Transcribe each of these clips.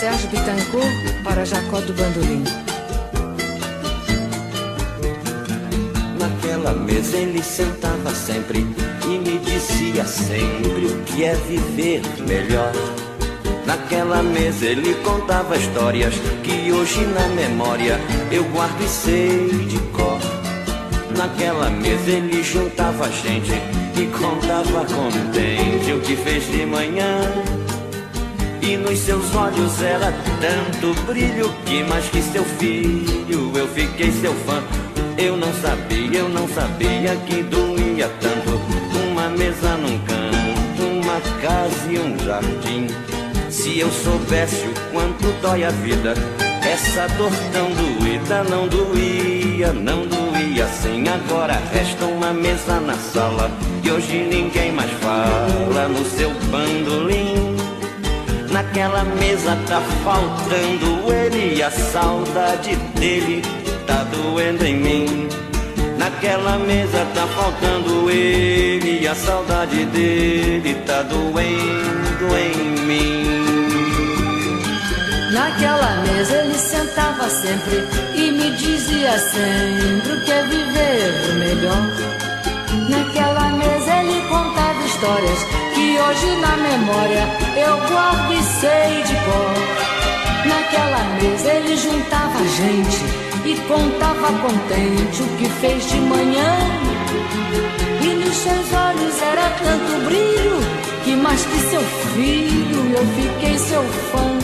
Sérgio Bittencourt para Jacó do Bandolim. Naquela mesa ele sentava sempre e me dizia sempre o que é viver melhor. Naquela mesa ele contava histórias que hoje na memória eu guardo e sei de cor. Naquela mesa ele juntava gente e contava contente o que fez de manhã. E nos seus olhos era tanto brilho que mais que seu filho eu fiquei seu fã. Eu não sabia, eu não sabia que doía tanto uma mesa num canto, uma casa e um jardim. Se eu soubesse o quanto dói a vida, essa dor tão doída não doía, não doía assim. Agora resta uma mesa na sala e hoje ninguém mais fala no seu bandolim. Naquela mesa tá faltando ele e a saudade dele tá doendo em mim. Naquela mesa tá faltando ele e a saudade dele tá doendo em mim. Naquela mesa ele sentava sempre e me dizia sempre o que é viver melhor. Naquela mesa ele contava histórias que hoje na memória eu guardo e sei de cor. Naquela mesa ele juntava gente e contava contente o que fez de manhã. E nos seus olhos era tanto brilho que mais que seu filho eu fiquei seu fã.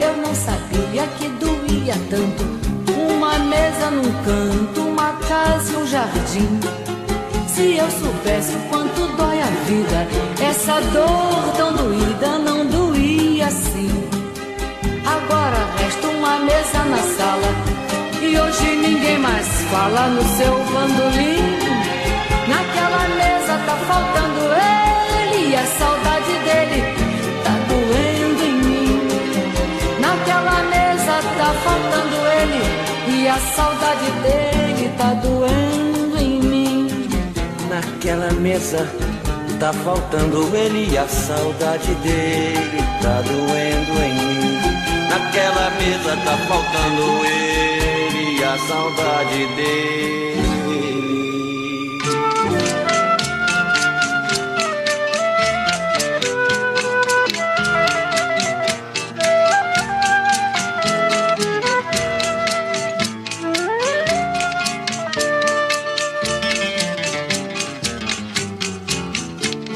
Eu não sabia que doía tanto. Uma mesa num canto, uma casa e um jardim. Se eu soubesse o quanto dói a vida, essa dor tão doída não doía assim. Agora resta uma mesa na sala e hoje ninguém mais fala no seu bandolim. Naquela mesa tá faltando ele e a saudade dele tá faltando ele e a saudade dele tá doendo em mim. Naquela mesa tá faltando ele a saudade dele tá doendo em mim. Naquela mesa tá faltando ele a saudade dele.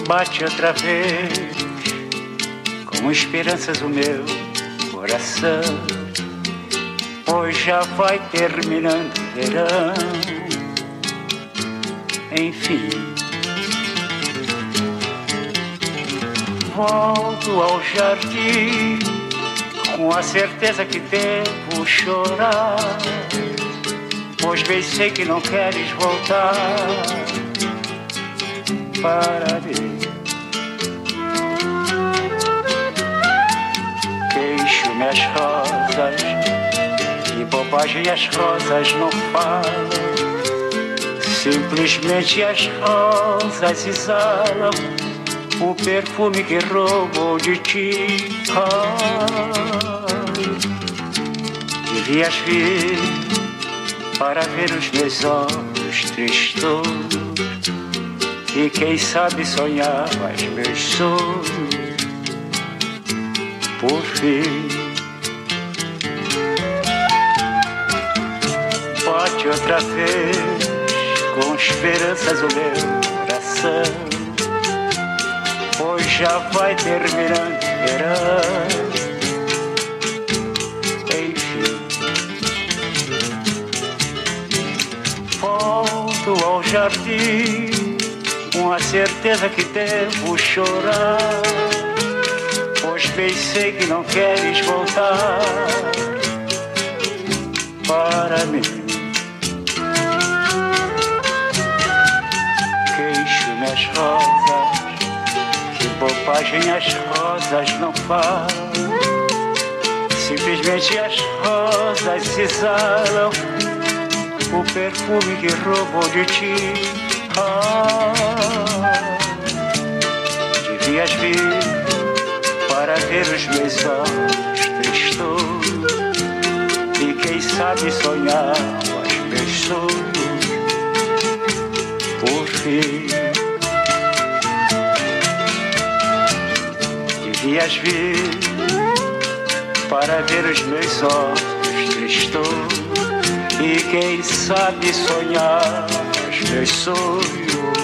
Bate outra vez, com esperanças o meu coração. Pois já vai terminando o verão, enfim. Volto ao jardim com a certeza que devo chorar, pois bem sei que não queres voltar para mim. As rosas, que bobagem as rosas não falam. Simplesmente as rosas exalam o perfume que roubou de ti. Ah, devias vir para ver os meus olhos tristos e quem sabe sonhar mais meus sonhos por fim. Bate outra vez com esperanças o meu coração, pois já vai terminando verão. Enfim, volto ao jardim com a certeza que devo chorar, pois pensei que não queres voltar para mim. As rosas, que bobagem as rosas não falam. Simplesmente as rosas exalam o perfume que roubou de ti devias vir para ver os meus olhos tristos e quem sabe sonhar os meus sonhos por fim. Devias vir para ver os meus olhos tristos e quem sabe sonhar os meus sonhos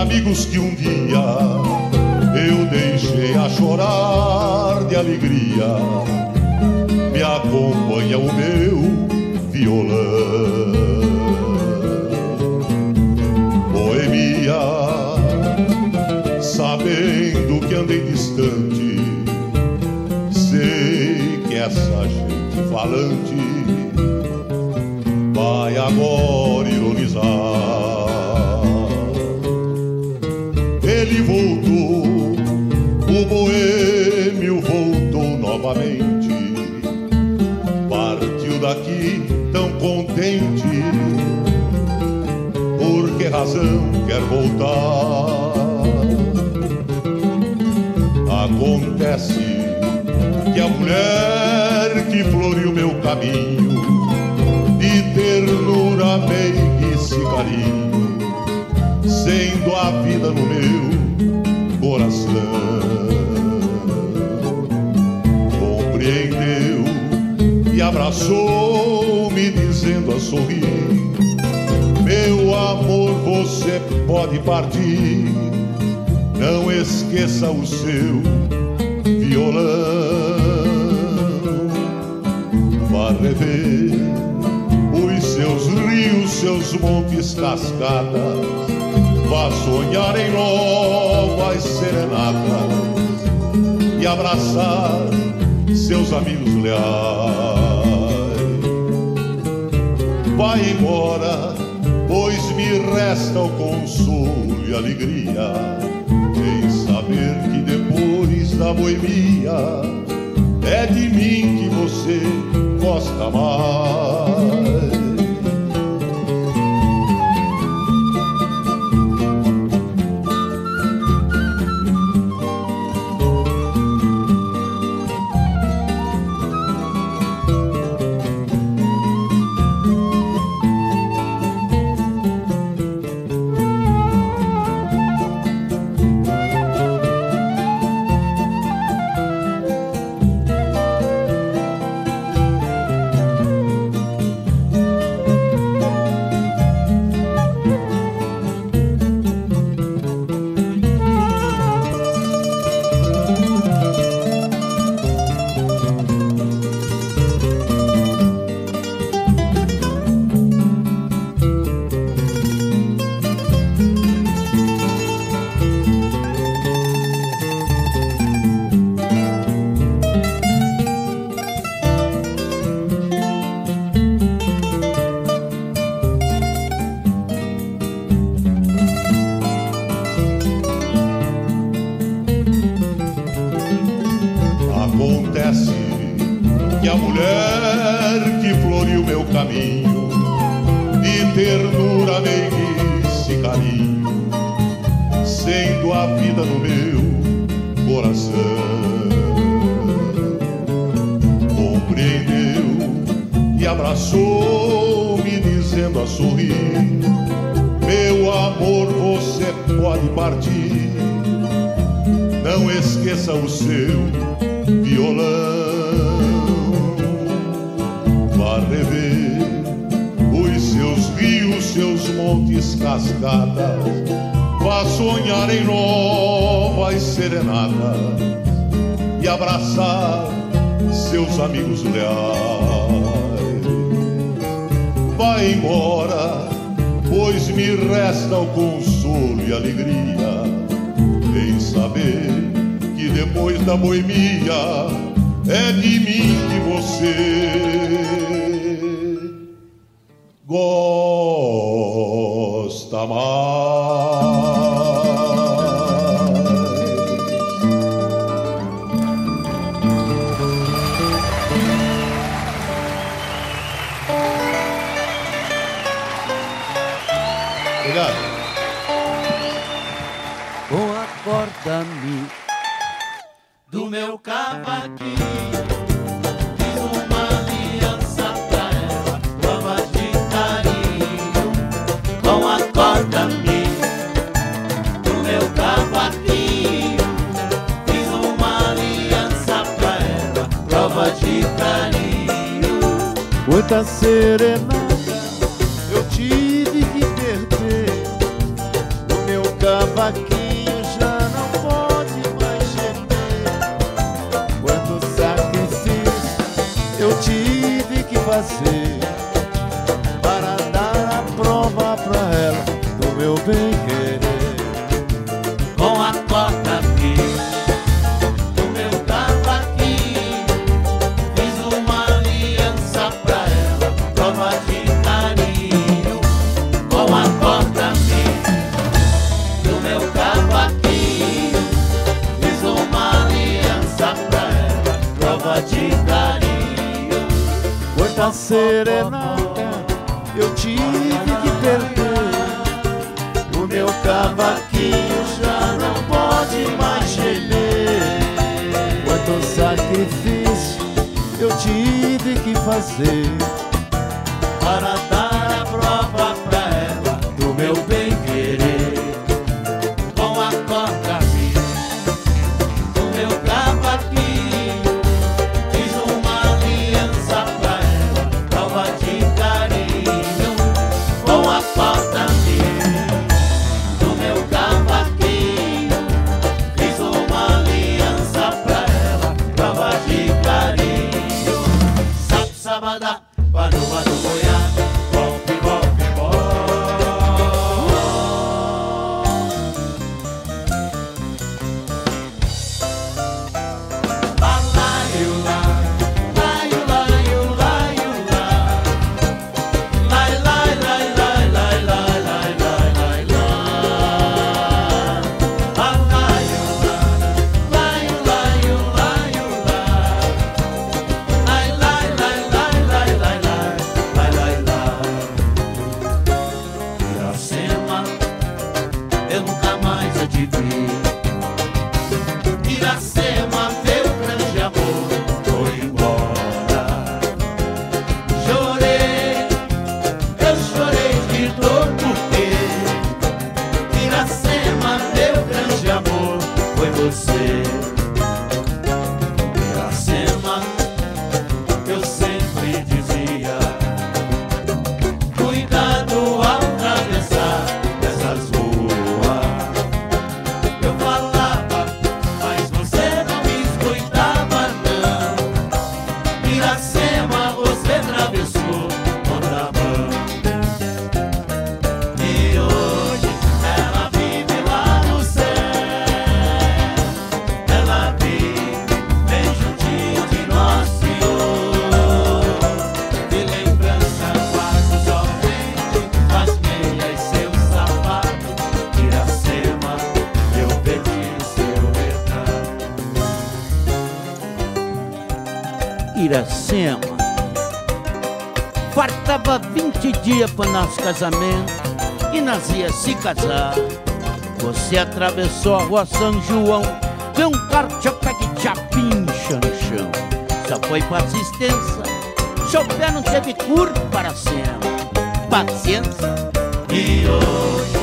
amigos que um dia eu deixei a chorar de alegria. Me acompanha o meu violão. Boemia, sabendo que andei distante, sei que essa gente falante vai agora. voltou, o boêmio voltou novamente. Partiu daqui tão contente, por que razão quer voltar? Acontece que a mulher que floriu meu caminho, de ternura, meiguice e carinho, sendo a vida no meu Compreendeu e abraçou-me, dizendo a sorrir: Meu amor, você pode partir. Não esqueça o seu violão. Vá rever os seus rios, seus montes, cascadas vá sonhar em novas serenatas e abraçar seus amigos leais. Vai embora, pois me resta o consolo e alegria em saber que depois da boemia é de mim que você gosta mais. a mulher que floriu meu caminho de ternura, meiguice esse carinho, sendo a vida no meu coração. Compreendeu e abraçou-me, dizendo a sorrir: Meu amor, você pode partir. Não esqueça o seu violão. pontes cascadas, vá sonhar em novas serenatas e abraçar seus amigos leais. Vá embora, pois me resta o consolo e alegria em saber que depois da boemia é de mim que você Faltava 20 dias para nosso casamento e nós ia se casar. Você atravessou a rua São João, vê um cara que chapim no chão. Só foi para assistência, seu pé não teve curto para sempre. Paciência. E hoje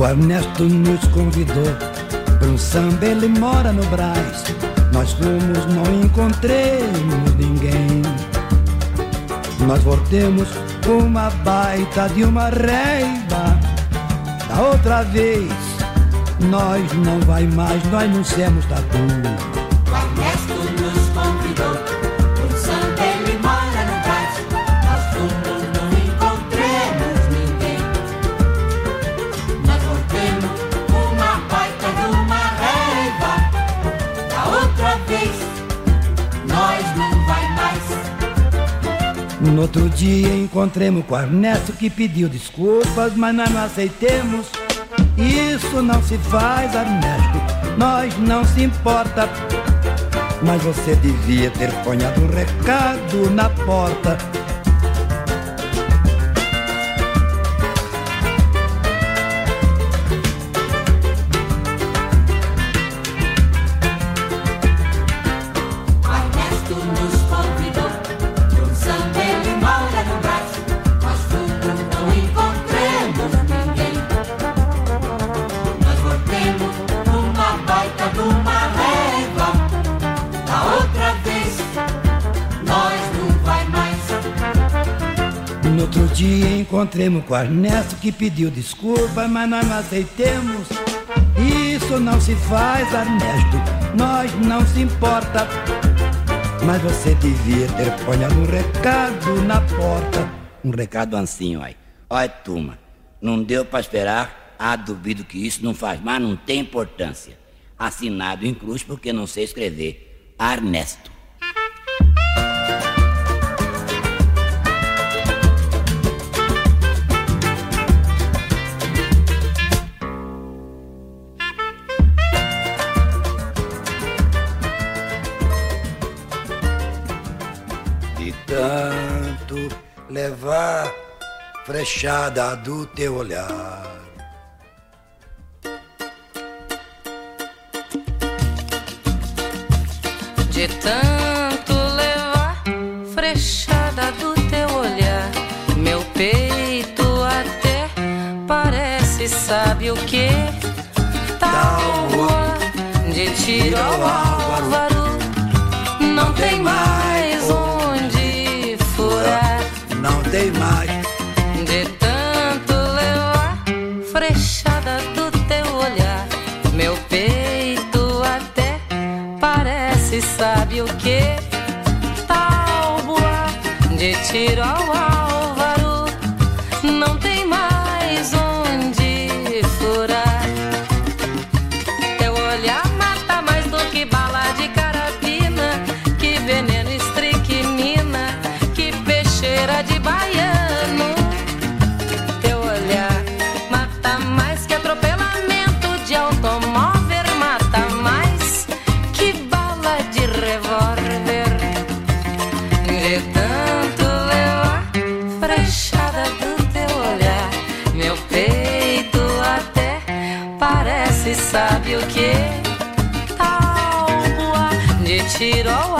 O Ernesto nos convidou para um samba, ele mora no Brás. Nós fomos, não encontremos ninguém. Nós voltemos com uma baita de uma reiva. Da outra vez, nós não vai mais, nós não somos tatu. No outro dia encontremos com Ernesto que pediu desculpas, mas nós não aceitemos. Isso não se faz, Ernesto, nós não se importa. Mas você devia ter ponhado um recado na porta encontremos com Ernesto que pediu desculpa, mas nós não aceitemos. Isso não se faz, Ernesto, nós não se importa. Mas você devia ter ponhado um recado na porta. Um recado assim, olha. Olha, turma, não deu para esperar. Ah, duvido que isso não faz, mas não tem importância. Assinado em cruz porque não sei escrever. Ernesto. Levar frechada do teu olhar. De tanto levar frechada do teu olhar, meu peito até parece, sabe o que? Tábua de tiro ao álvaro, de de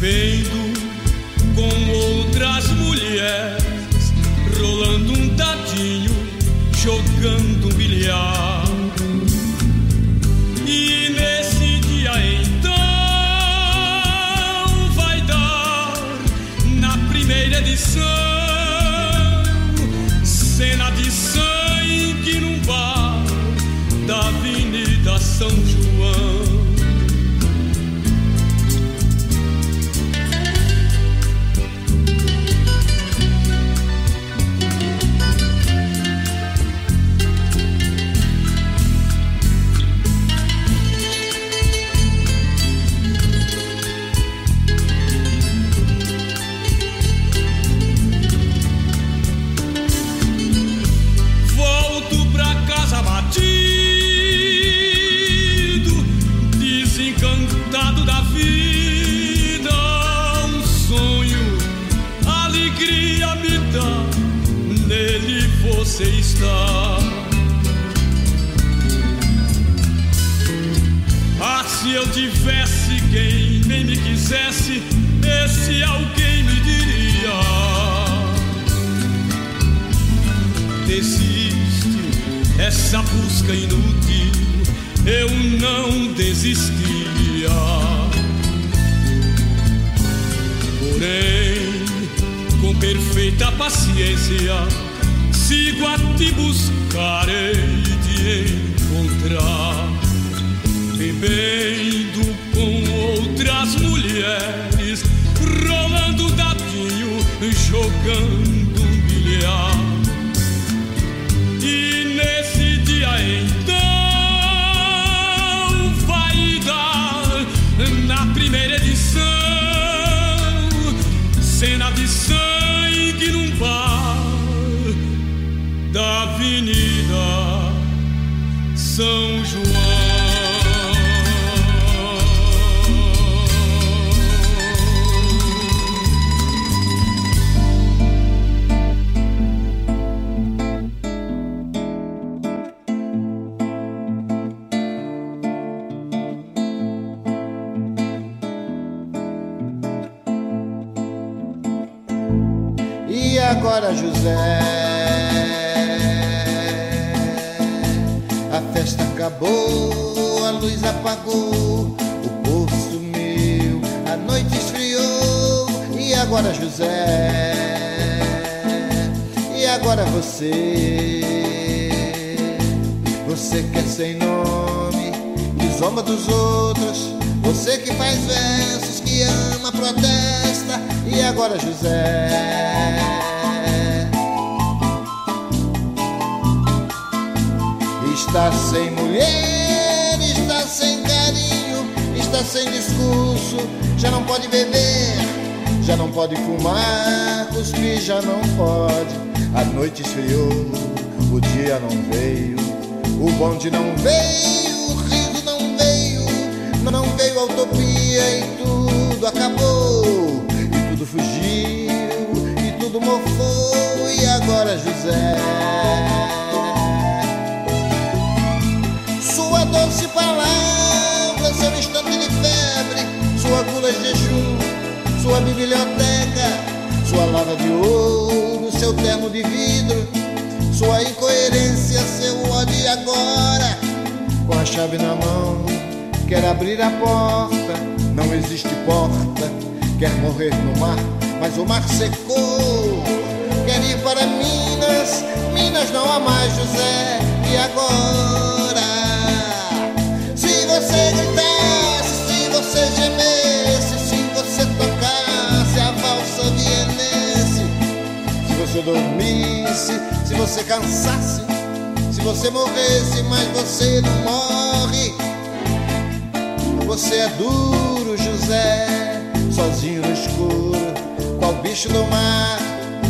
com quisesse, esse alguém me diria. Desiste essa busca inútil eu não desistia. Porém com perfeita paciência sigo a te buscar hei de encontrar bebendo com outras mulheres rolando dadinho jogando bilhar apagou, o povo sumiu, a noite esfriou. E agora, José? E agora você? Você que é sem nome, que zomba dos outros. Você que faz versos, que ama, protesta. E agora, José? Está sem mulher, está sem discurso, já não pode beber, já não pode fumar, cuspir já não pode. A noite esfriou, o dia não veio, o bonde não veio, o riso não veio, não veio a utopia e tudo acabou, e tudo fugiu, e tudo mofou, e agora José? Sua doce palavra, sua gula de jejum, sua biblioteca, sua lava de ouro, seu terno de vidro, sua incoerência, seu pode agora, com a chave na mão, quer abrir a porta, não existe porta, quer morrer no mar, mas o mar secou. Quer ir para Minas, Minas não há mais José, e agora? Você dormisse, se você cansasse, se você morresse, mas você não morre. Você é duro, José, sozinho no escuro, qual bicho do mar,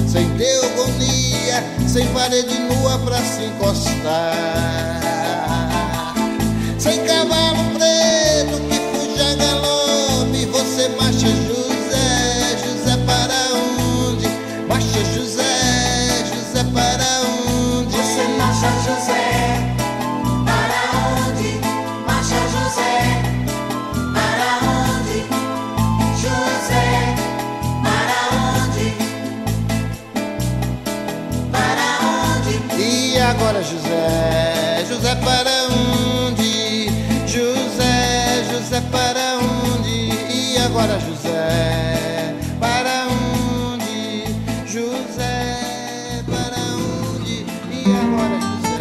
sem teogonia, sem parede nua pra se encostar. Agora José, para onde? José, para onde? E agora José,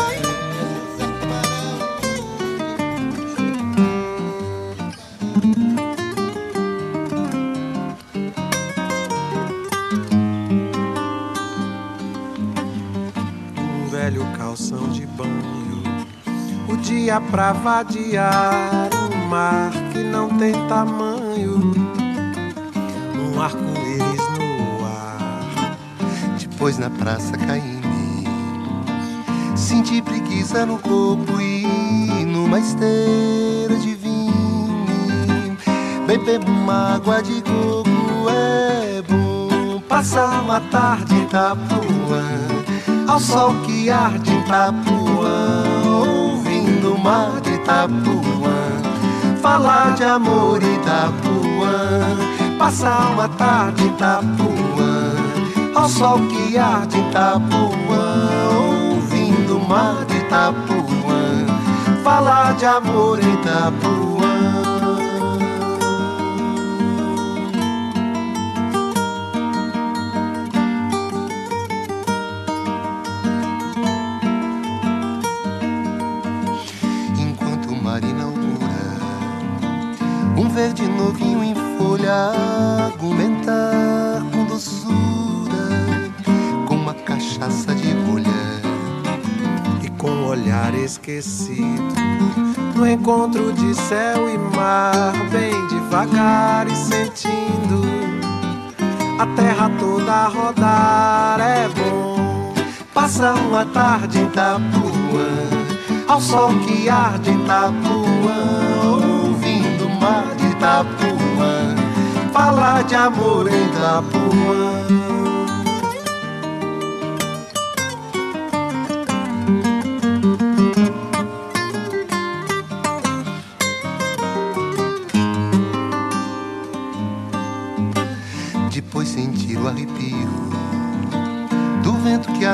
José para um velho calção de banho. O dia pra vadiar, um mar que não tem tamanho. Depois na praça caí mim. Senti preguiça no corpo e numa esteira de vinho. Beber uma água de coco é bom. Passar uma tarde em Itapuã, ao sol que arde em Itapuã, ouvindo o mar de Itapuã. Falar de amor em Itapuã, passar uma tarde em Itapuã, ao sol que arde Itapuã, ouvindo o mar de Itapuã. Falar de amor em Itapuã. Um verde novinho em folha, argumentar esquecido. No encontro de céu e mar, bem devagar e sentindo a terra toda a rodar. É bom Passar uma tarde em Itapuã, ao sol que arde em Itapuã, ouvindo o mar de Itapuã, falar de amor em Itapuã.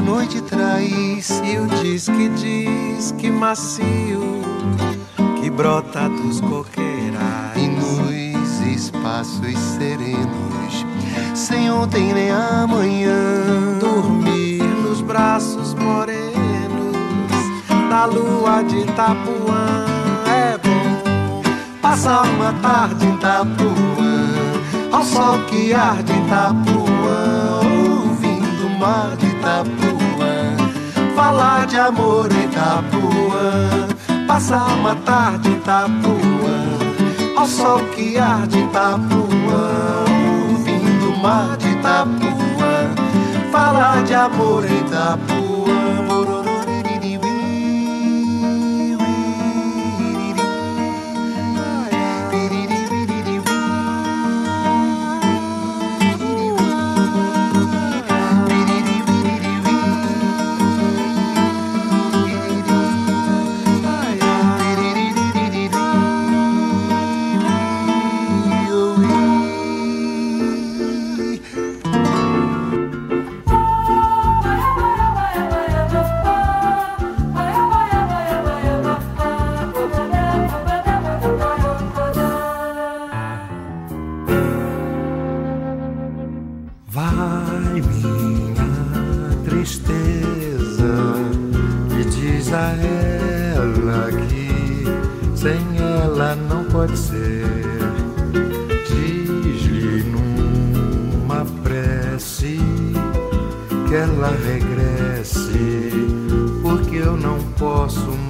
Noite traz e o diz que diz que macio que brota dos coqueirais. E nos espaços serenos, sem ontem nem amanhã. dormir nos braços morenos da lua de Itapuã. É bom Passar uma tarde em Itapuã, ao sol que arde em Itapuã, ouvindo o mar de Itapuã, falar de amor em Itapuã. Passar uma tarde em Itapuã, ao sol que arde em Itapuã, ouvindo o mar de Itapuã, falar de amor em Itapuã.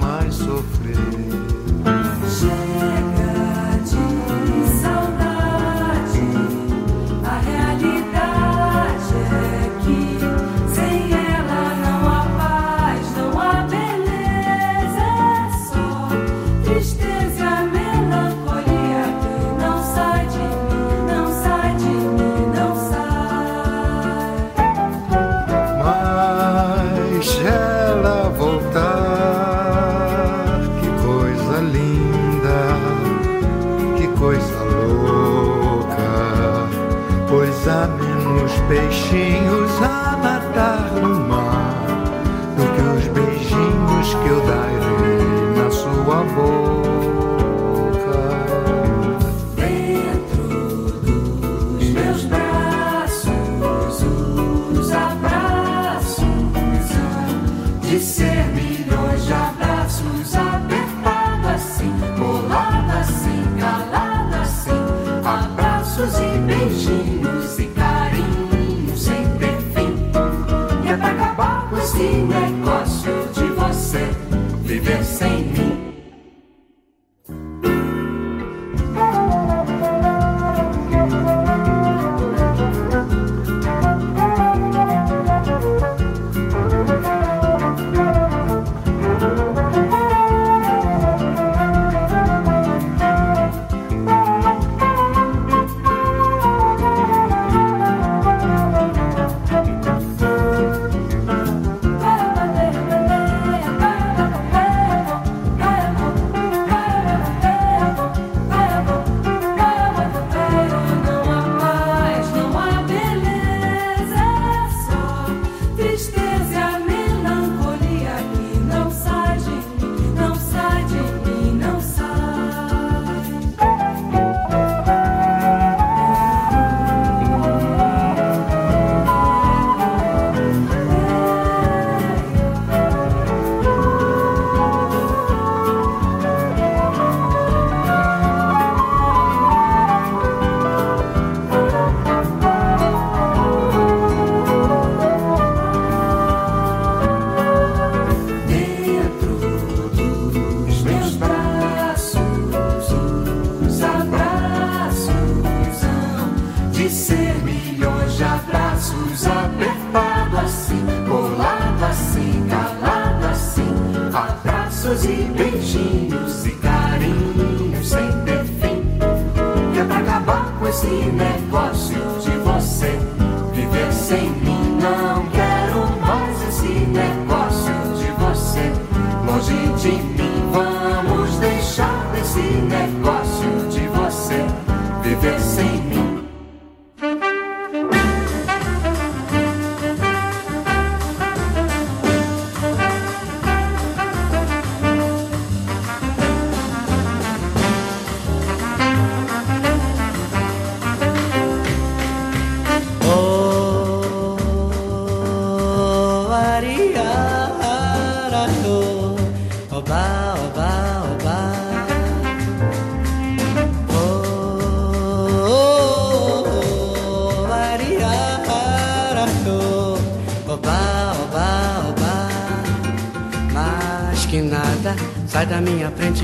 mais sofrer.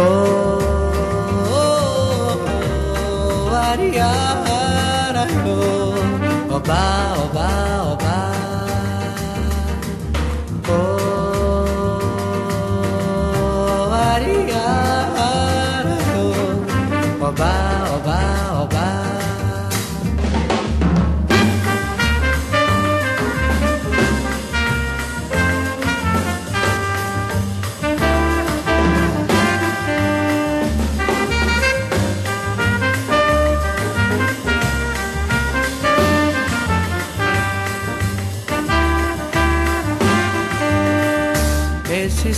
oh, oh, oh, oh,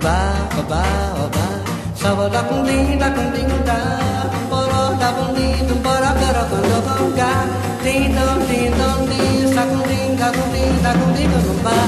ba ba ba ba Sabo da kung ding da kung ding da Boro da kung ding dum bora bora kung do kung ga. Ding dong ding dong ding Sa kung ding ga kung ding da kung ding dum ba.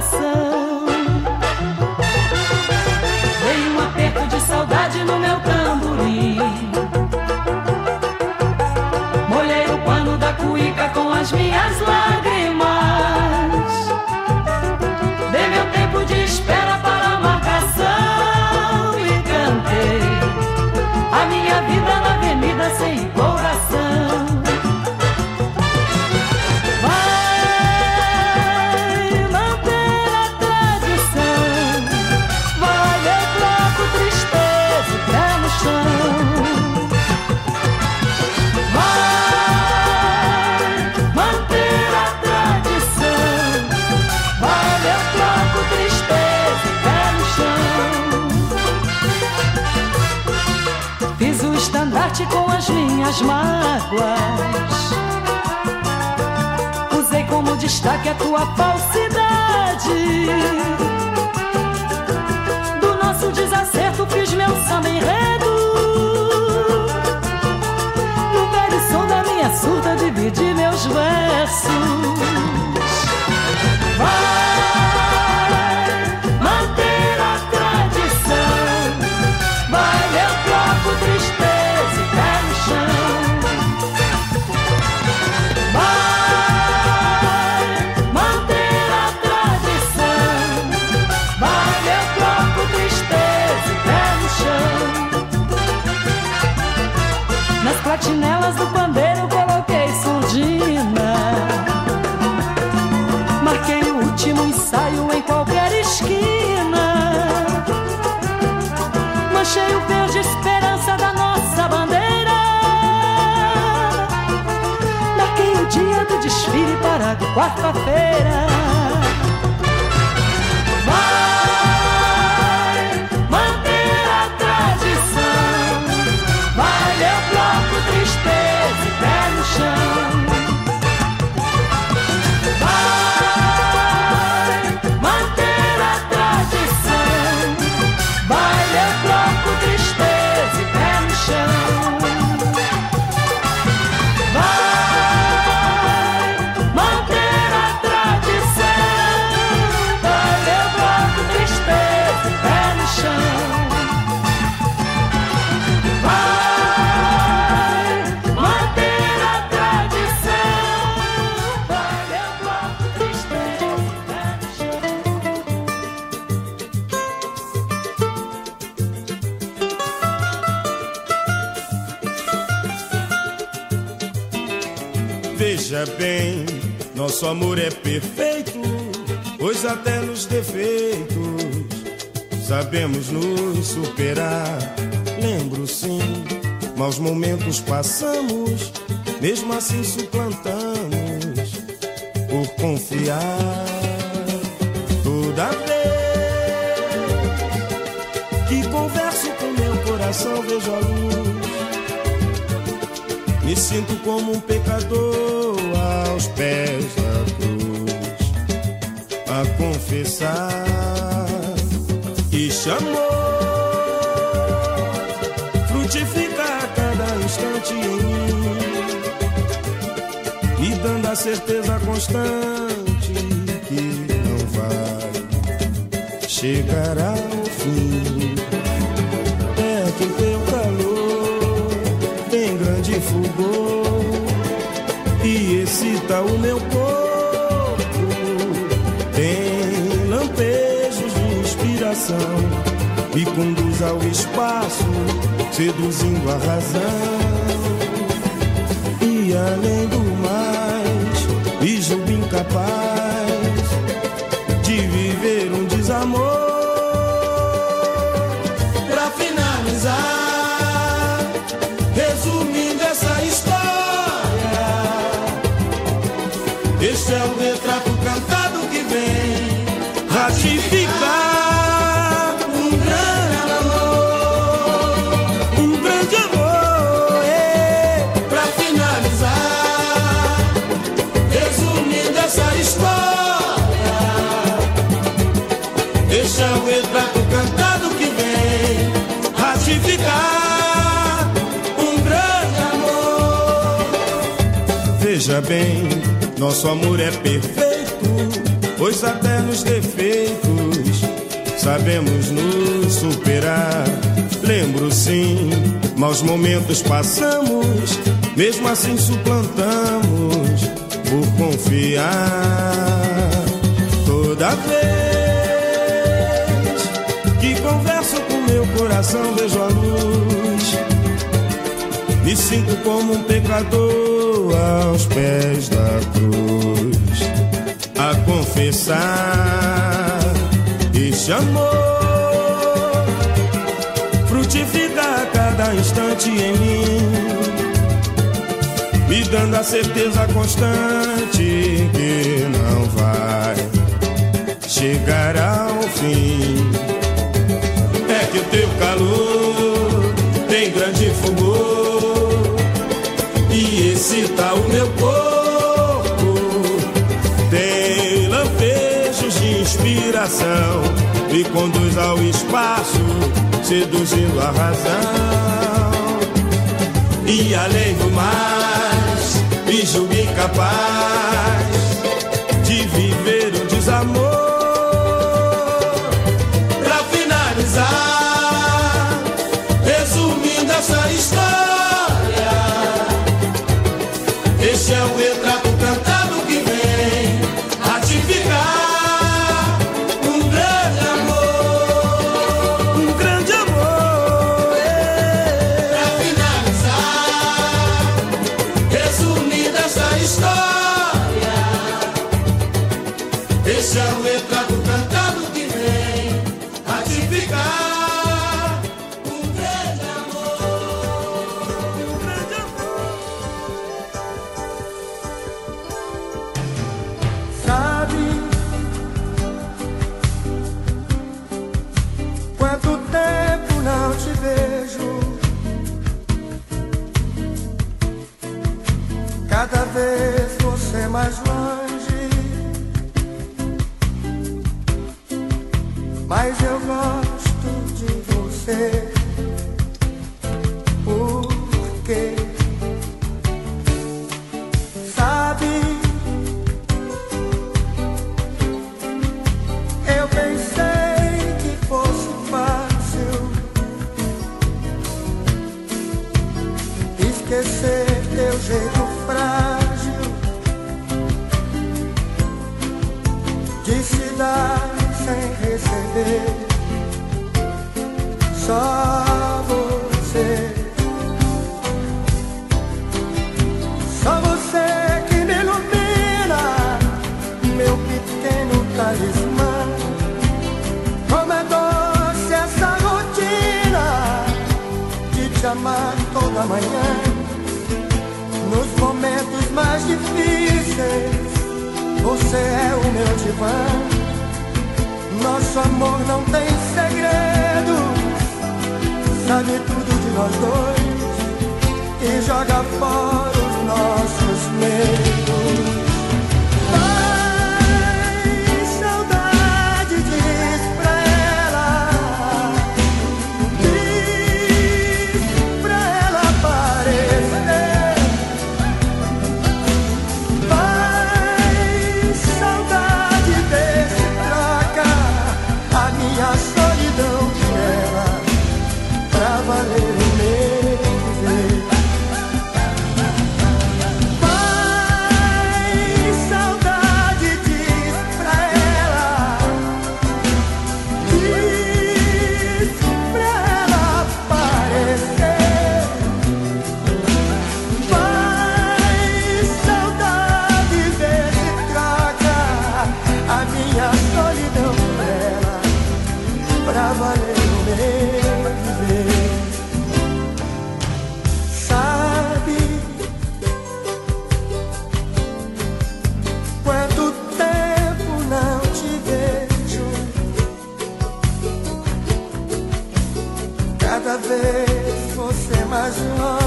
coração. com as minhas mágoas. Usei como destaque a tua falsidade. Do nosso desacerto fiz meu samba enredo. No velho som da minha surda dividi meus versos. Vai! Quarta-feira. bem, nosso amor é perfeito, pois até nos defeitos sabemos nos superar. Lembro sim, maus momentos passamos, mesmo assim suplantamos por confiar. Toda vez que converso com meu coração, vejo a luz me sinto como um pecador aos pés da cruz a confessar e chamou frutificar a cada instante em mim me dando a certeza constante que não vai chegar ao fim. coração e conduz ao espaço, seduzindo a razão. E além do mais, e julgo incapaz. bem, nosso amor é perfeito, pois até nos defeitos sabemos nos superar. Lembro sim, maus momentos passamos, mesmo assim suplantamos por confiar. Toda vez que converso com meu coração, vejo a luz, me sinto como um pecador aos pés da cruz a confessar este amor. Frutifica a cada instante em mim, me dando a certeza constante que não vai chegar ao fim. É que o teu calor visita o meu corpo. Tem lampejos de inspiração, me conduz ao espaço, seduzindo a razão. E além do mais, me julgue incapaz de viver o desamor 是我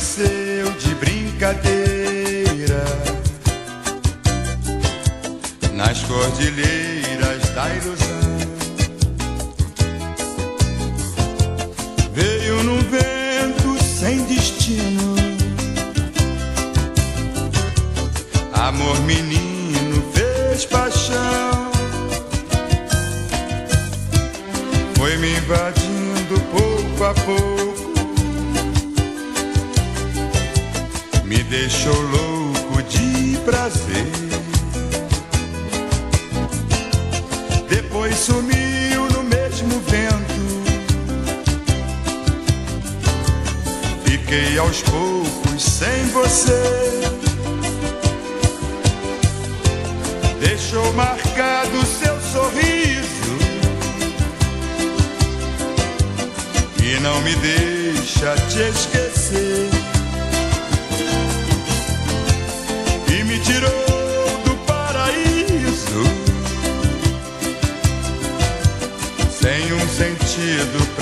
pareceu de brincadeira. Nas cordilheiras da ilusão. Veio num vento sem destino, amor menino fez paixão, foi me invadindo pouco a pouco. deixou louco de prazer. Depois sumiu no mesmo vento. Fiquei aos poucos sem você. Deixou marcado seu sorriso e não me deixa te esquecer. sentido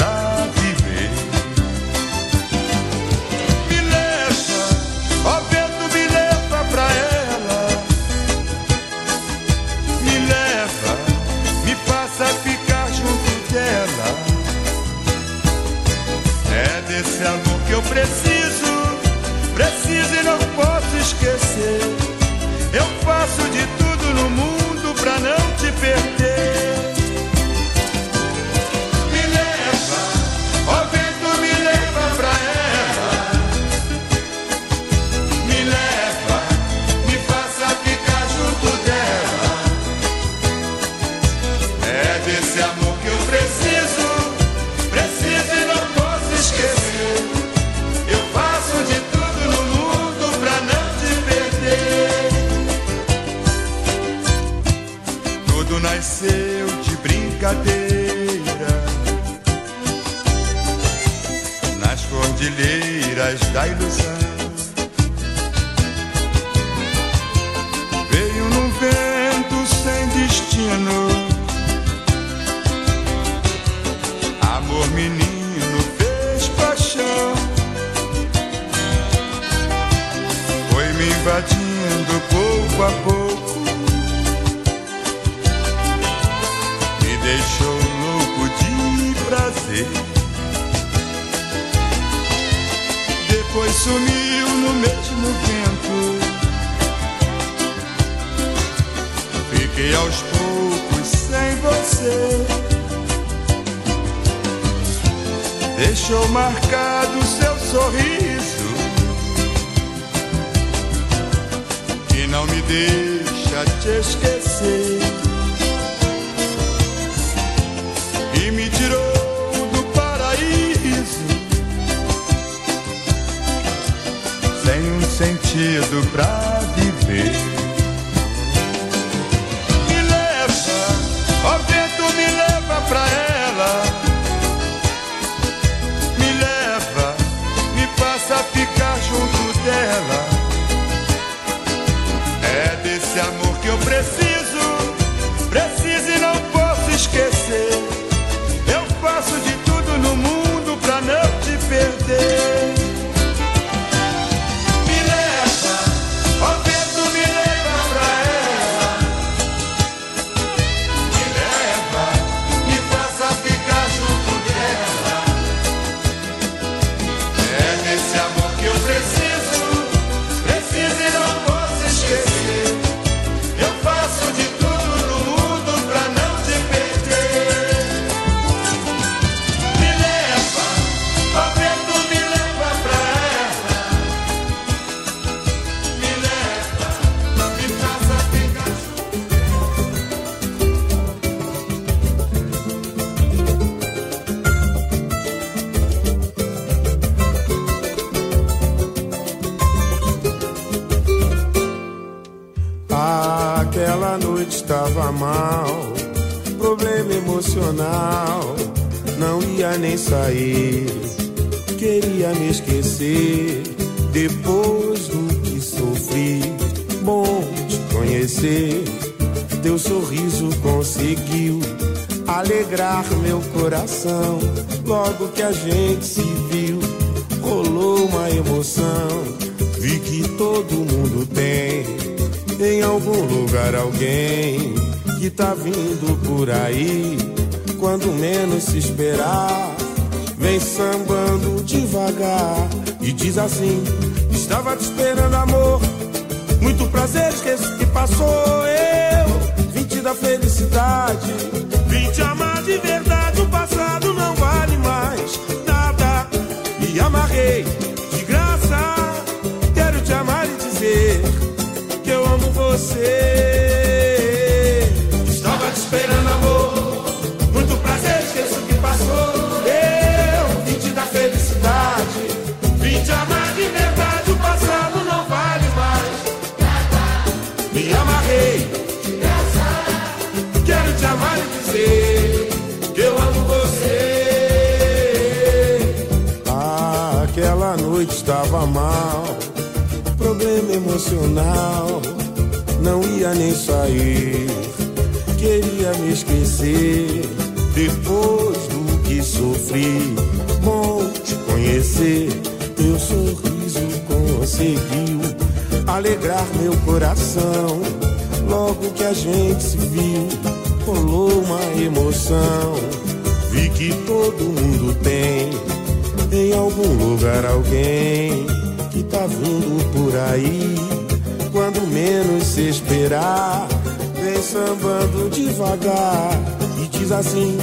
sentido pra viver. Me leva, ó vento, me leva pra ela. Me leva, me faça ficar junto dela. É desse amor que eu preciso. coração. Logo que a gente se viu, rolou uma emoção. Vi que todo mundo tem, em algum lugar, alguém que tá vindo por aí. Quando menos se esperar, vem sambando devagar e diz assim: Estava te esperando, amor. sem sair. Queria me esquecer depois do que sofri. Bom te conhecer, teu sorriso conseguiu alegrar meu coração. Logo que a gente se viu, rolou uma emoção. Vi que todo mundo tem em algum lugar alguém que tá vindo por aí quando menos se esperar. Vem sambando devagar e diz assim.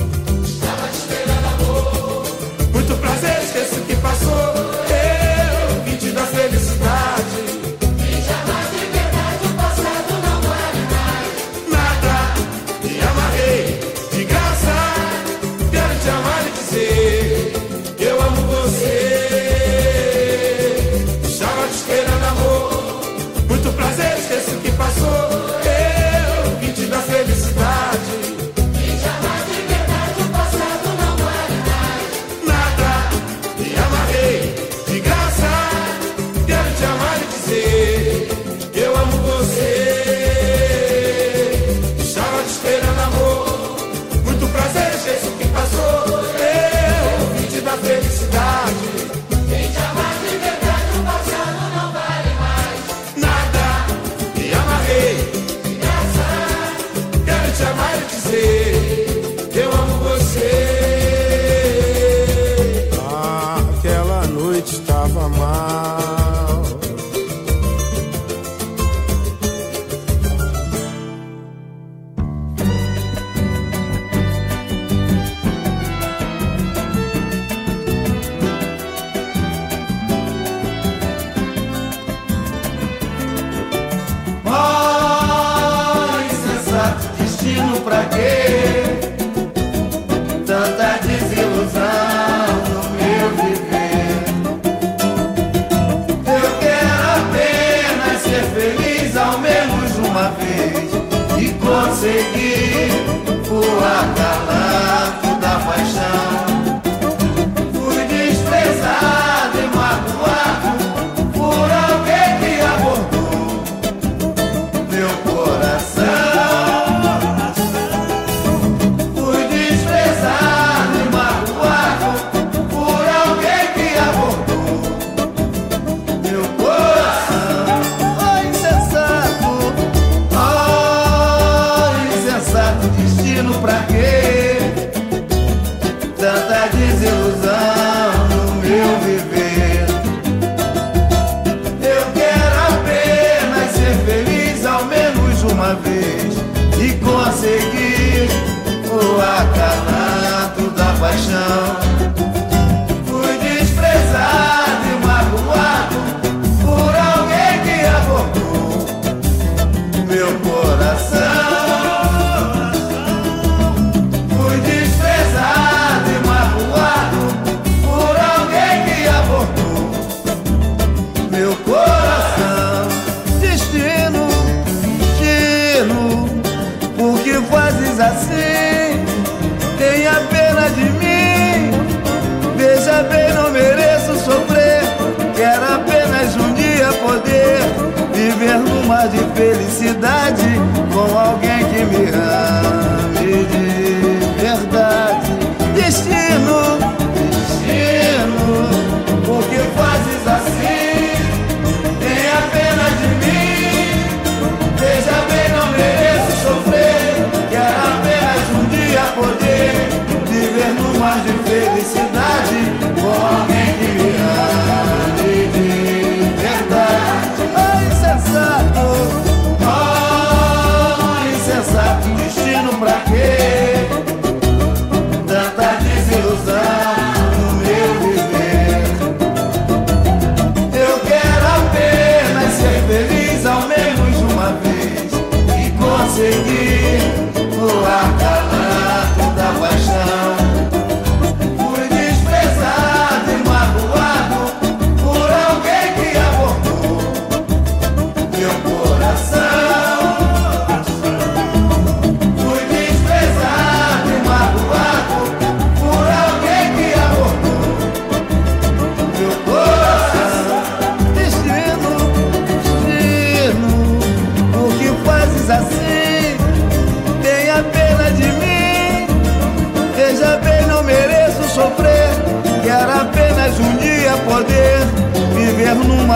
mar de felicidade com alguém que me ame de verdade. Destino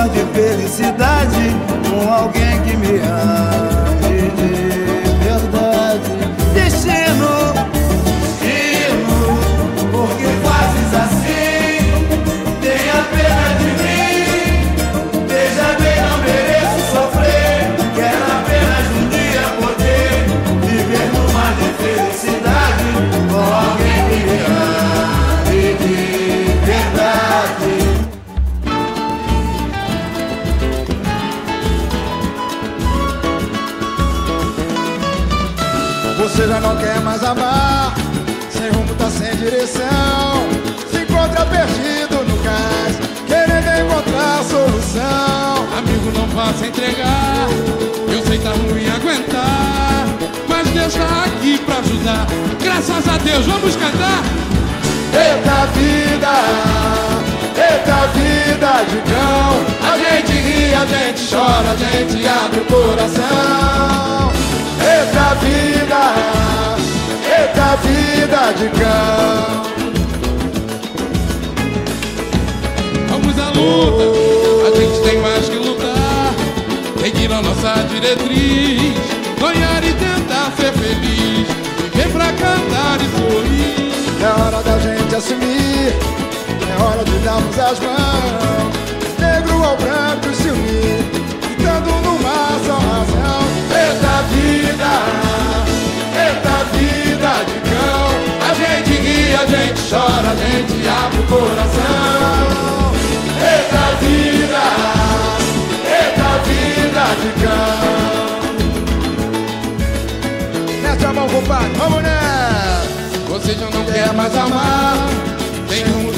de felicidade com alguém que me ame não quer mais amar, sem rumo tá sem direção. Se encontra perdido no cais, querendo encontrar solução. Amigo, não faça entregar. Eu sei tá ruim aguentar. Mas Deus tá aqui pra ajudar. Graças a Deus, vamos cantar. Eita vida, eita vida de cão. A gente ri, a gente chora, a gente abre o coração. Vida, eita vida de cão. Vamos à luta. A gente tem mais que lutar. Seguir a nossa diretriz. Sonhar e tentar ser feliz. Viver pra cantar e sorrir. É hora da gente assumir, é hora de darmos as mãos. Negro ao branco se unir, vida, eita vida de cão. A gente ri, a gente chora, a gente abre o coração. Eita vida, eita vida de cão. Mete a mão, compadre, vamos nessa! Você já não quer mais amar.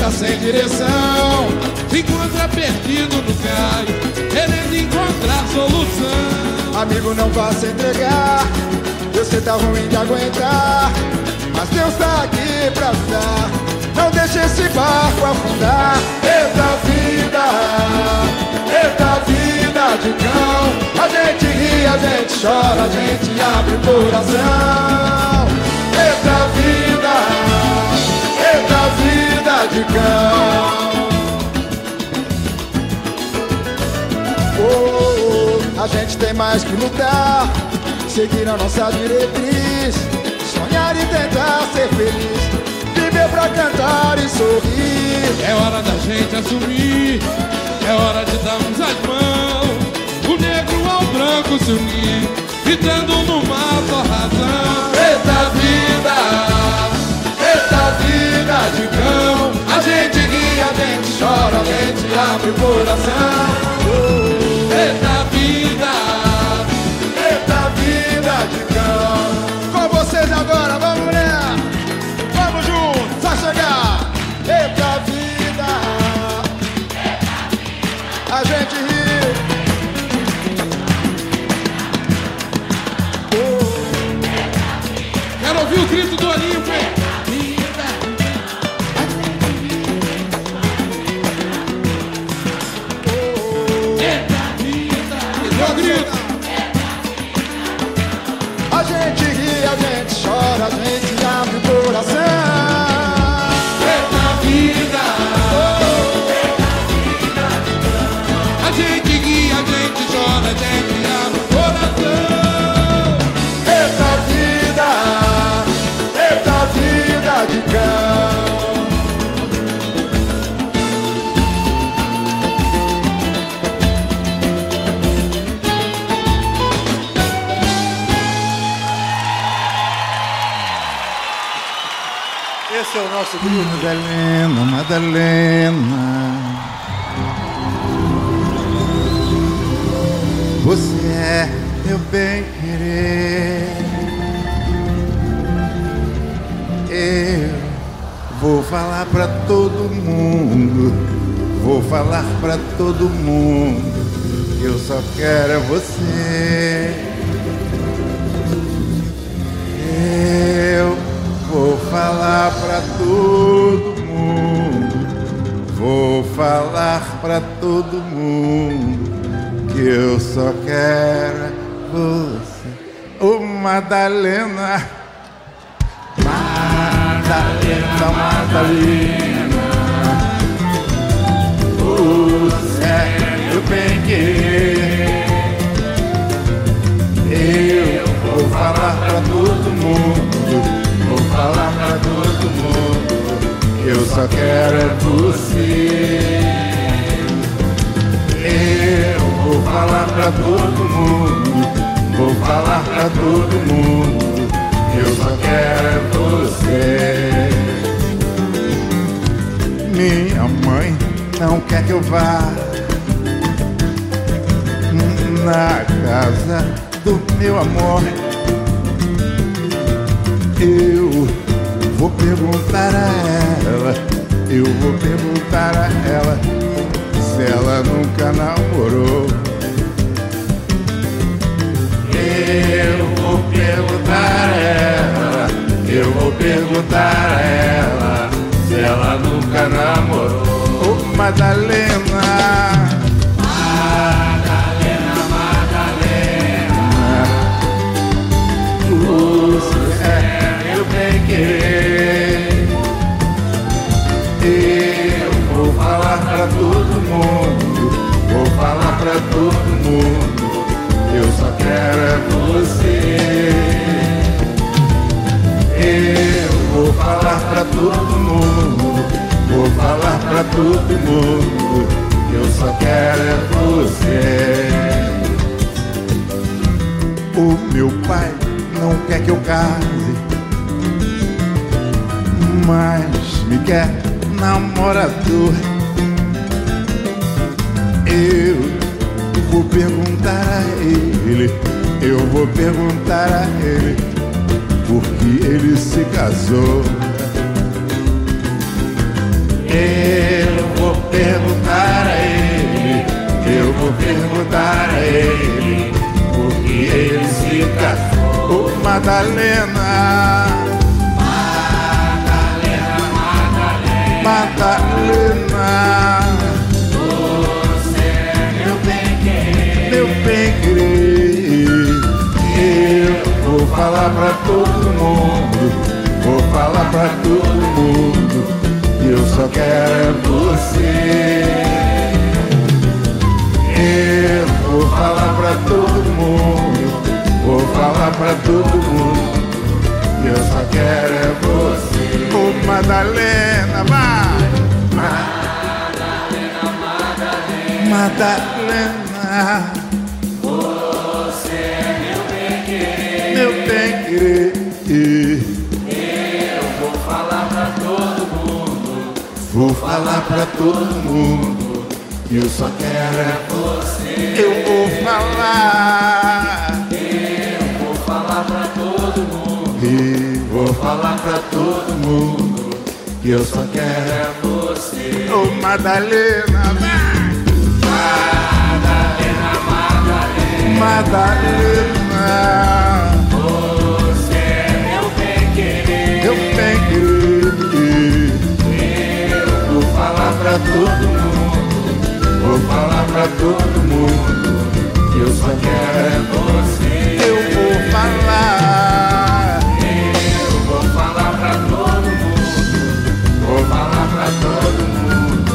Tá sem direção. Se encontra perdido no cais, querendo encontrar solução. Amigo, não vá se entregar. Sei tá ruim de aguentar. Mas Deus tá aqui pra ajudar. Não deixe esse barco afundar. Eita vida, eita vida de cão. A gente ri, a gente chora, a gente abre o coração. Eita vida de cão. Oh, oh, a gente tem mais que lutar, seguir a nossa diretriz, sonhar e tentar ser feliz, viver pra cantar e sorrir. É hora da gente assumir, é hora de darmos as mãos. O negro ao branco se unir, gritando numa só razão. Eita vida, eita vida de cão. A gente ri, a gente chora, a gente abre o coração. Eita vida, eita vida de cão. Madalena, Madalena. Você é meu bem querer. Eu vou falar pra todo mundo. Vou falar pra todo mundo. Eu só quero você. Pra todo mundo. Vou falar pra todo mundo que eu só quero você. Ô Madalena. Madalena, Madalena. Você é bem querer. Eu vou falar pra todo mundo, falar pra todo mundo, eu só quero é você. Eu vou falar pra todo mundo, vou falar pra todo mundo, eu só quero é você. Minha mãe não quer que eu vá na casa do meu amor. Eu vou perguntar a ela, eu vou perguntar a ela se ela nunca namorou. Eu vou perguntar a ela, eu vou perguntar a ela se ela nunca namorou. Ô Madalena, Madalena, falar pra todo mundo, vou falar pra todo mundo, eu só quero é você. o meu pai não quer que eu case, mas me quer namorador. Eu vou perguntar a ele, eu vou perguntar a ele, porque ele se casou. Eu vou perguntar a ele, eu vou perguntar a ele, porque ele se casou. Ô Madalena, Madalena, Madalena, Madalena, falar pra todo mundo, vou falar pra todo mundo, que eu só quero é você. Eu vou falar pra todo mundo, vou falar pra todo mundo, que eu só quero é você. Ô Madalena, vai! Madalena, Você falar pra todo mundo, que eu só quero é você. eu vou falar. Eu vou falar pra todo mundo, E vou falar pra todo mundo, que eu só quero é você. Ô Madalena, vai! Madalena, Madalena, Madalena, você é meu bem querer. bem pra todo mundo, vou falar pra todo mundo, que eu só quero é você. Eu vou falar. Eu vou falar pra todo mundo, vou falar pra todo mundo,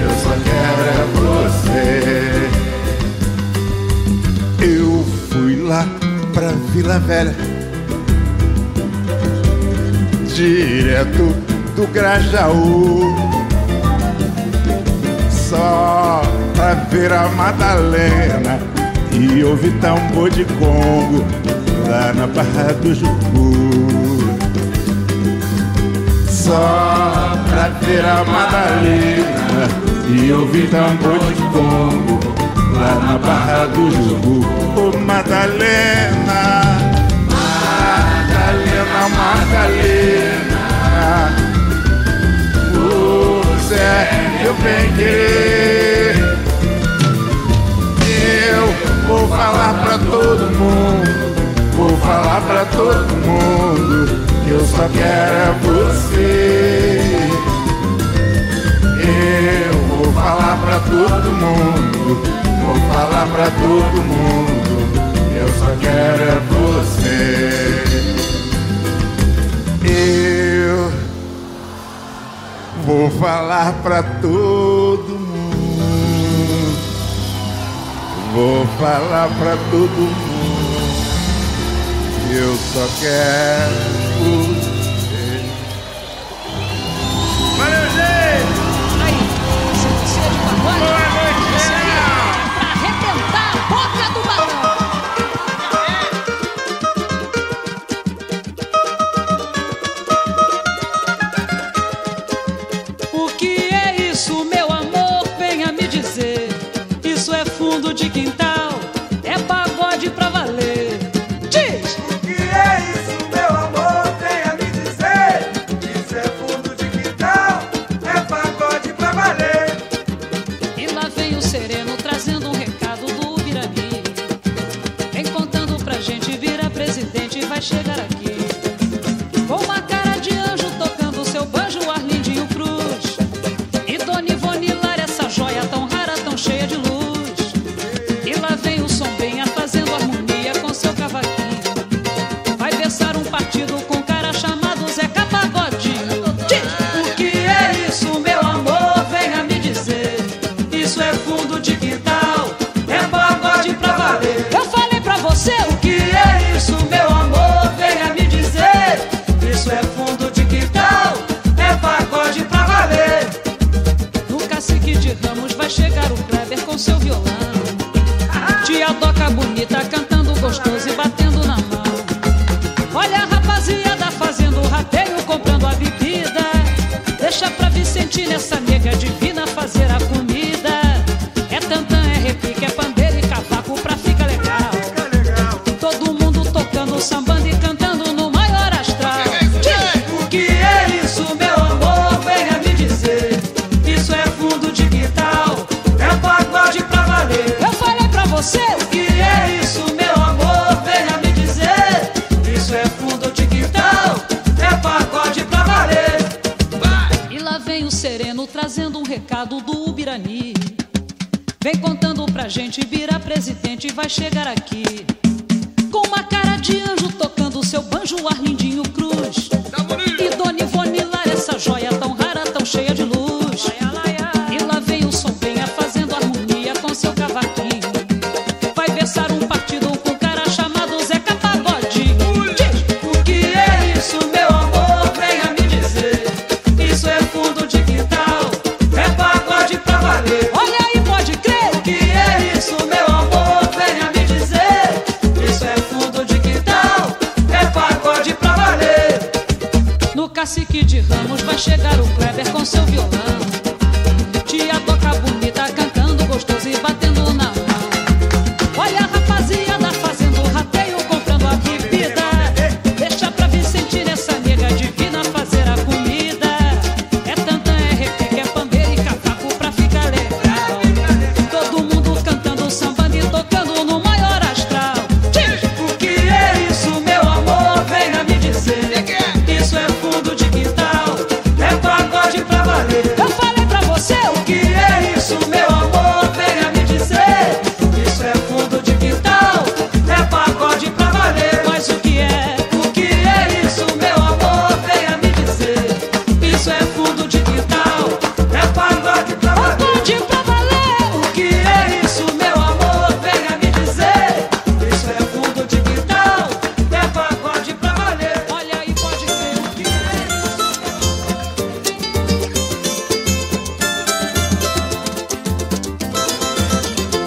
eu só quero é você. Eu fui lá pra Vila Velha, direto do Grajaú, só pra ver a Madalena e ouvir tambor de Congo lá na Barra do Jucu. Só pra ver a Madalena e ouvir tambor de Congo lá na Barra do Jubu. Ô Madalena, Madalena, Madalena, é meu bem querer. Eu vou falar pra todo mundo, vou falar pra todo mundo que eu só quero é você. Eu vou falar pra todo mundo, vou falar pra todo mundo, eu só quero é você. Eu vou falar pra todo mundo. Vou falar pra todo mundo. Eu só quero chegar aqui.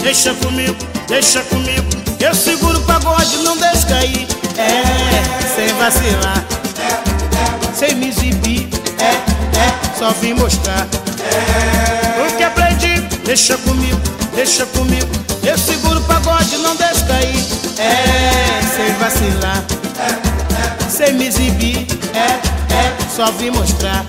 Deixa comigo, deixa comigo. Eu seguro o pagode, não deixa cair. É, sem vacilar. Sem me exibir. É, é, só vim mostrar. O que aprendi, deixa comigo, deixa comigo. Eu seguro o pagode, não deixa cair. É, sem vacilar. Sem me exibir. É, é, só vim mostrar.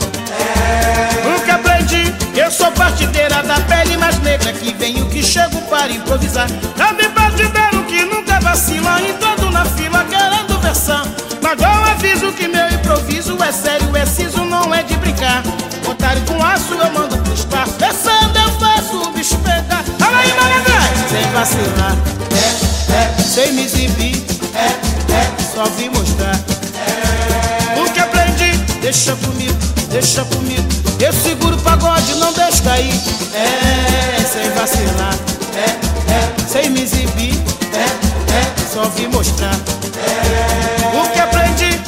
Eu sou partideira da pele mais negra Que venho que chego para improvisar. Também partideiro que nunca vacila Entrando na fila querendo versão. Mas eu aviso que meu improviso É sério, é siso, não é de brincar. Otário com aço eu mando pro espaço. Versando eu faço o bicho pegar. Fala aí, malandrão! Sem vacilar. É, é. Sem me exibir. É, é. Só vim mostrar. É. O que aprendi. Deixa comigo, deixa comigo. Eu seguro o pagode, não deixo cair. É, sem vacilar. É, é, sem me exibir. É, é, só vim mostrar. É. O que aprendi?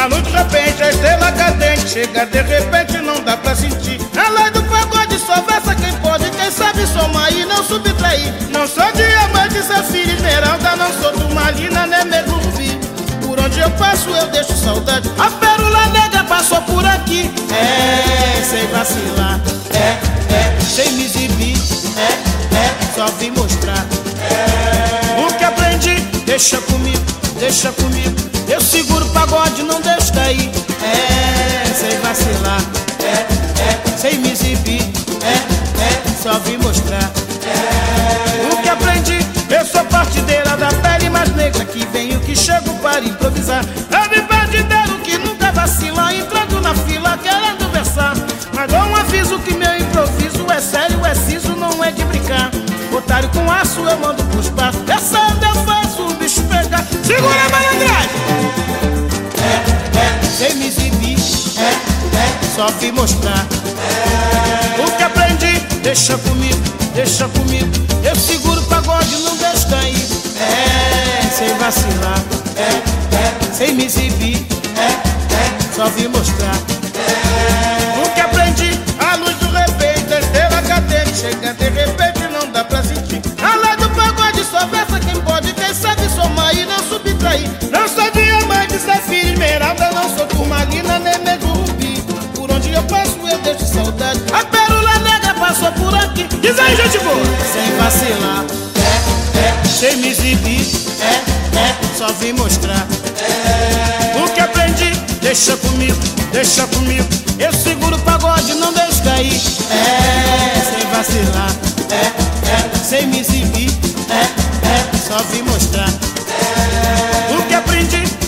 A luz de repente, a estrela cadente. Chega de repente, não dá pra sentir. A lei do pagode só versa quem pode. Quem sabe somar e não subtrair. Não sou diamante, safira, esmeralda. Não sou turmalina, nem merluvi. Por onde eu passo, eu deixo saudade. A pérola negra passou por aqui. É, sem vacilar. É, é, sem me exibir. É, é, só vim mostrar. O que aprendi, deixa comigo, deixa comigo. Eu seguro o pagode, não deixo cair. É, sem vacilar. É, é, sem me exibir. É, é, só vim mostrar. O que aprendi, eu sou partideira da pele mais negra que venho que chego para improvisar. Eu Com aço eu mando pros passos. Essa onda eu faço o bicho pegar. Segura a malandragem! É, é, sem me exibir. É, é, só vim mostrar. O que aprendi, deixa comigo, deixa comigo. Eu seguro o pagode, não deixo cair. É, sem vacilar. É, é, sem me exibir. É, é, só vim mostrar. O que aprendi, a luz do repente, a estrela cadente. Chega de Não sou diamante, safira, esmeralda, não sou turmalina, nem rubi. Por onde eu passo eu deixo saudade. A pérola negra passou por aqui. Diz aí, gente boa. Sem vacilar, é, é, sem me exibir, é, é, só vim mostrar. O que aprendi, deixa comigo, deixa comigo. Eu seguro o pagode, não deixo cair. É, sem vacilar, é, é, sem me exibir, é, é, só vim mostrar. O que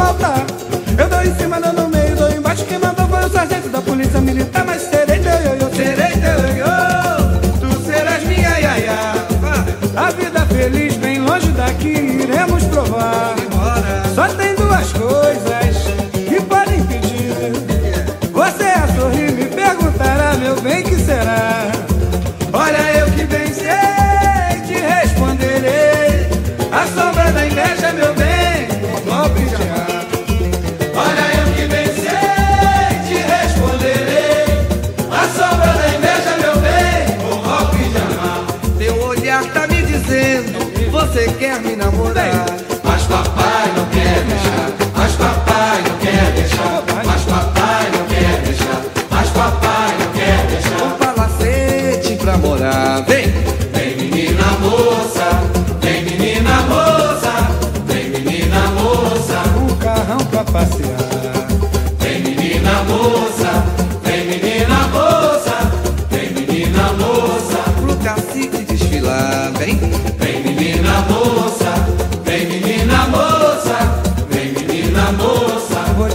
Papa.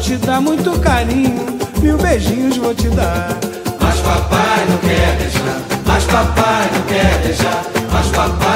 te dar muito carinho, mil beijinhos vou te dar. Mas papai não quer deixar, mas papai não quer deixar, mas papai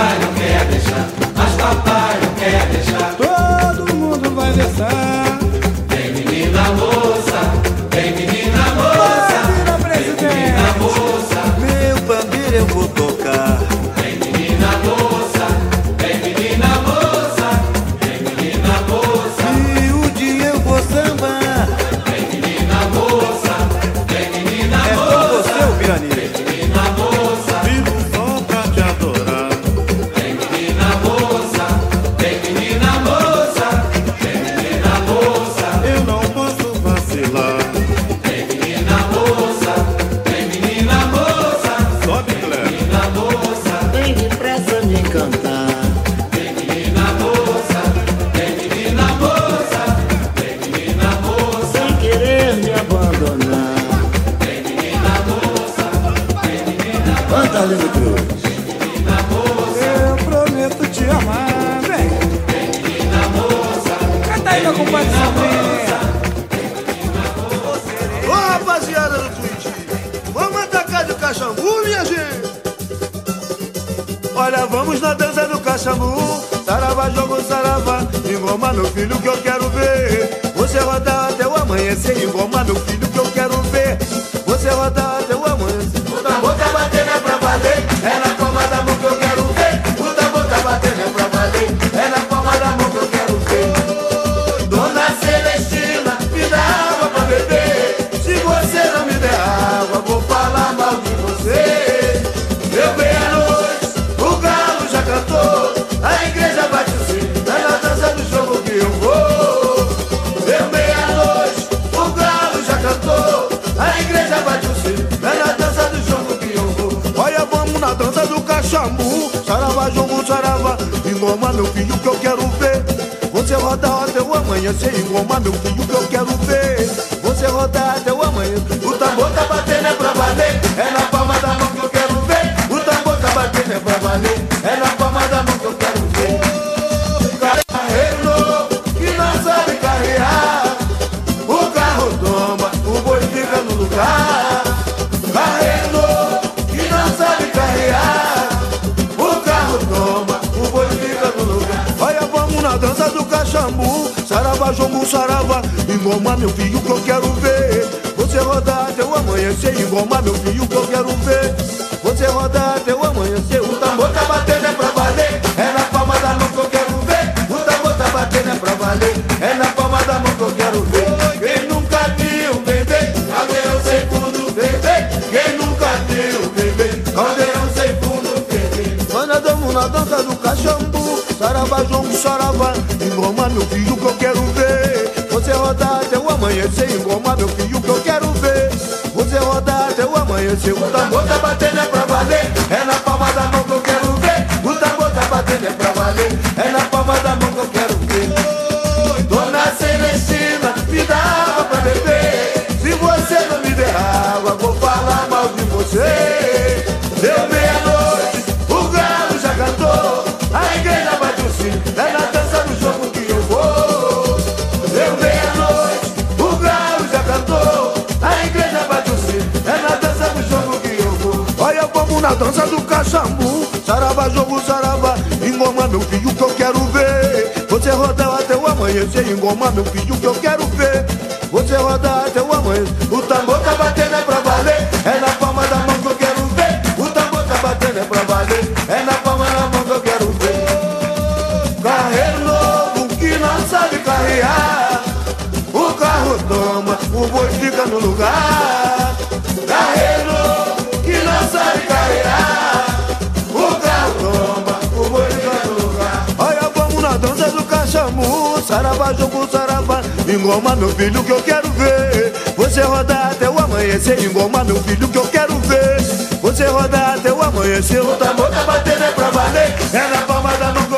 engoma, meu filho, que eu quero ver. Você roda até o amanhecer, engoma, meu filho, que eu quero ver. Você roda até o amanhecer. O tambor tá batendo é pra valer, é na palma da mão que eu quero ver. O tambor tá batendo é pra valer. sarava. Meu filho que eu quero ver. Você rodar até o amanhecer. Engoma meu filho que eu quero ver. Você rodar acontecer igual a meu filho que eu quero ver. Você rodar até o amanhecer, o tambor tá batendo é pra Na dança do cachambu, saravá, jogo, saravá. Engoma meu filho que eu quero ver. Você rodar até o amanhecer, engoma meu filho que eu quero ver. Você rodar até o amanhecer, o tambor tá batendo é pra valer. É na palma da mão que eu quero ver. O tambor tá batendo é pra valer. É na palma da mão que eu quero ver. Carreiro novo que não sabe carrear. O carro toma, o boi fica no lugar. engoma meu filho que eu quero ver. Você rodar até o amanhecer, engoma meu filho que eu quero ver. Você rodar até o amanhecer, o tambor batendo é pra valer, é na palma da mão.